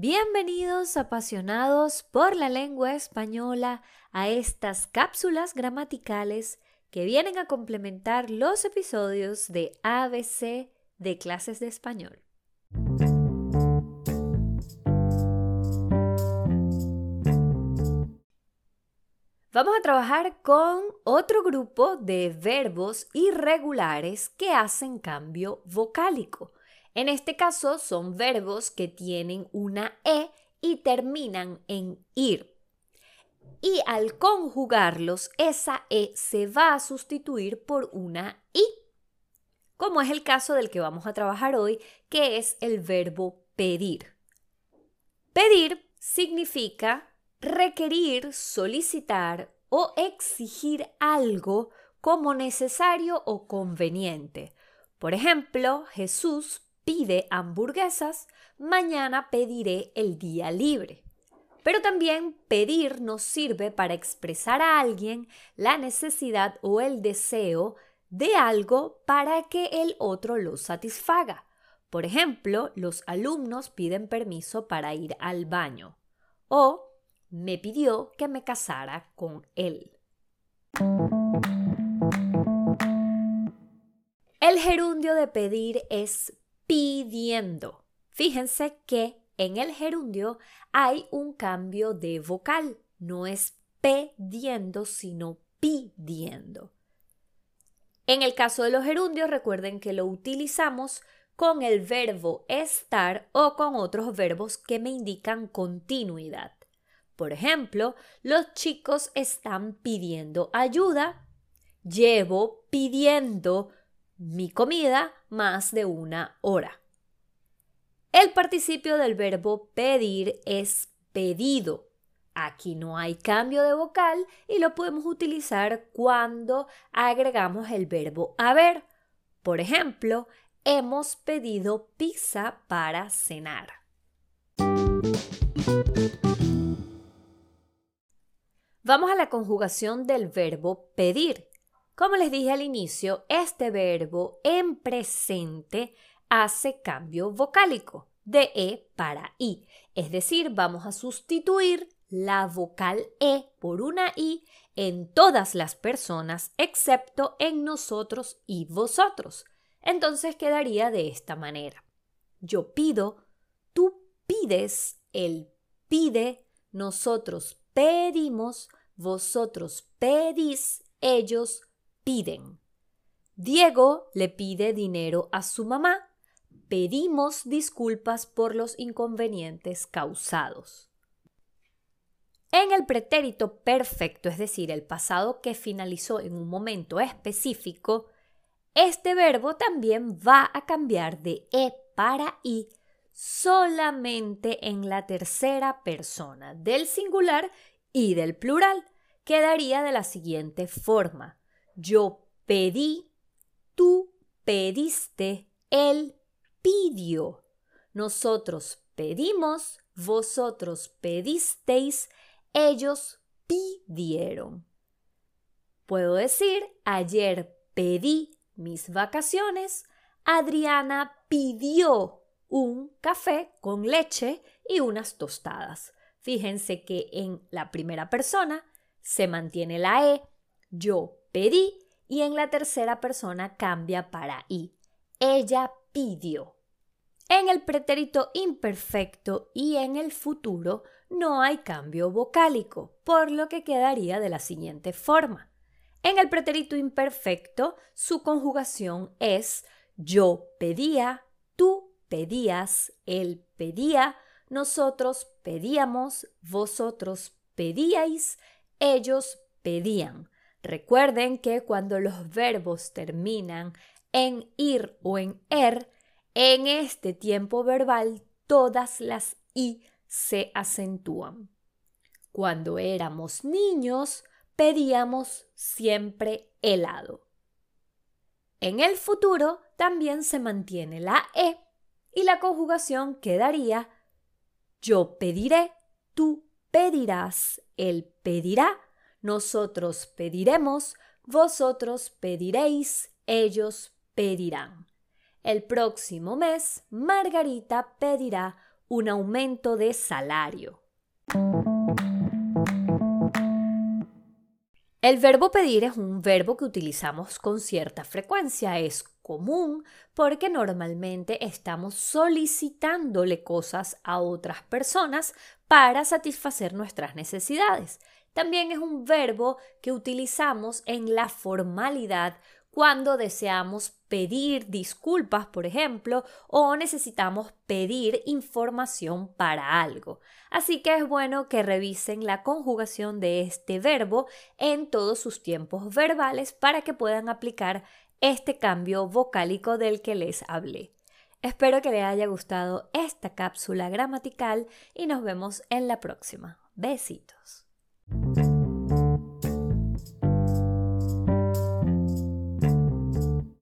Bienvenidos apasionados por la lengua española a estas cápsulas gramaticales que vienen a complementar los episodios de ABC de clases de español. Vamos a trabajar con otro grupo de verbos irregulares que hacen cambio vocálico. En este caso son verbos que tienen una E y terminan en ir. Y al conjugarlos, esa E se va a sustituir por una I, como es el caso del que vamos a trabajar hoy, que es el verbo pedir. Pedir significa requerir, solicitar o exigir algo como necesario o conveniente. Por ejemplo, Jesús pide hamburguesas, mañana pediré el día libre. Pero también pedir nos sirve para expresar a alguien la necesidad o el deseo de algo para que el otro lo satisfaga. Por ejemplo, los alumnos piden permiso para ir al baño o me pidió que me casara con él. El gerundio de pedir es pidiendo. Fíjense que en el gerundio hay un cambio de vocal. No es pidiendo, sino pidiendo. En el caso de los gerundios, recuerden que lo utilizamos con el verbo estar o con otros verbos que me indican continuidad. Por ejemplo, los chicos están pidiendo ayuda. Llevo pidiendo mi comida más de una hora. El participio del verbo pedir es pedido. Aquí no hay cambio de vocal y lo podemos utilizar cuando agregamos el verbo haber. Por ejemplo, hemos pedido pizza para cenar. Vamos a la conjugación del verbo pedir. Como les dije al inicio, este verbo en presente hace cambio vocálico de E para I. Es decir, vamos a sustituir la vocal E por una I en todas las personas excepto en nosotros y vosotros. Entonces quedaría de esta manera. Yo pido, tú pides, él pide, nosotros pedimos, vosotros pedís, ellos piden. Diego le pide dinero a su mamá. Pedimos disculpas por los inconvenientes causados. En el pretérito perfecto, es decir, el pasado que finalizó en un momento específico, este verbo también va a cambiar de e para i solamente en la tercera persona del singular y del plural. Quedaría de la siguiente forma. Yo pedí, tú pediste, él pidió. Nosotros pedimos, vosotros pedisteis, ellos pidieron. Puedo decir, ayer pedí mis vacaciones, Adriana pidió un café con leche y unas tostadas. Fíjense que en la primera persona se mantiene la E, yo pedí y en la tercera persona cambia para i. Ella pidió. En el pretérito imperfecto y en el futuro no hay cambio vocálico, por lo que quedaría de la siguiente forma. En el pretérito imperfecto, su conjugación es yo pedía, tú pedías, él pedía, nosotros pedíamos, vosotros pedíais, ellos pedían. Recuerden que cuando los verbos terminan en ir o en er, en este tiempo verbal todas las i se acentúan. Cuando éramos niños, pedíamos siempre helado. En el futuro también se mantiene la e y la conjugación quedaría yo pediré, tú pedirás, él pedirá, nosotros pediremos, vosotros pediréis, ellos pedirán. El próximo mes, Margarita pedirá un aumento de salario. El verbo pedir es un verbo que utilizamos con cierta frecuencia. Es común porque normalmente estamos solicitándole cosas a otras personas para satisfacer nuestras necesidades. También es un verbo que utilizamos en la formalidad cuando deseamos pedir disculpas, por ejemplo, o necesitamos pedir información para algo. Así que es bueno que revisen la conjugación de este verbo en todos sus tiempos verbales para que puedan aplicar este cambio vocálico del que les hablé. Espero que les haya gustado esta cápsula gramatical y nos vemos en la próxima. Besitos. Thank you.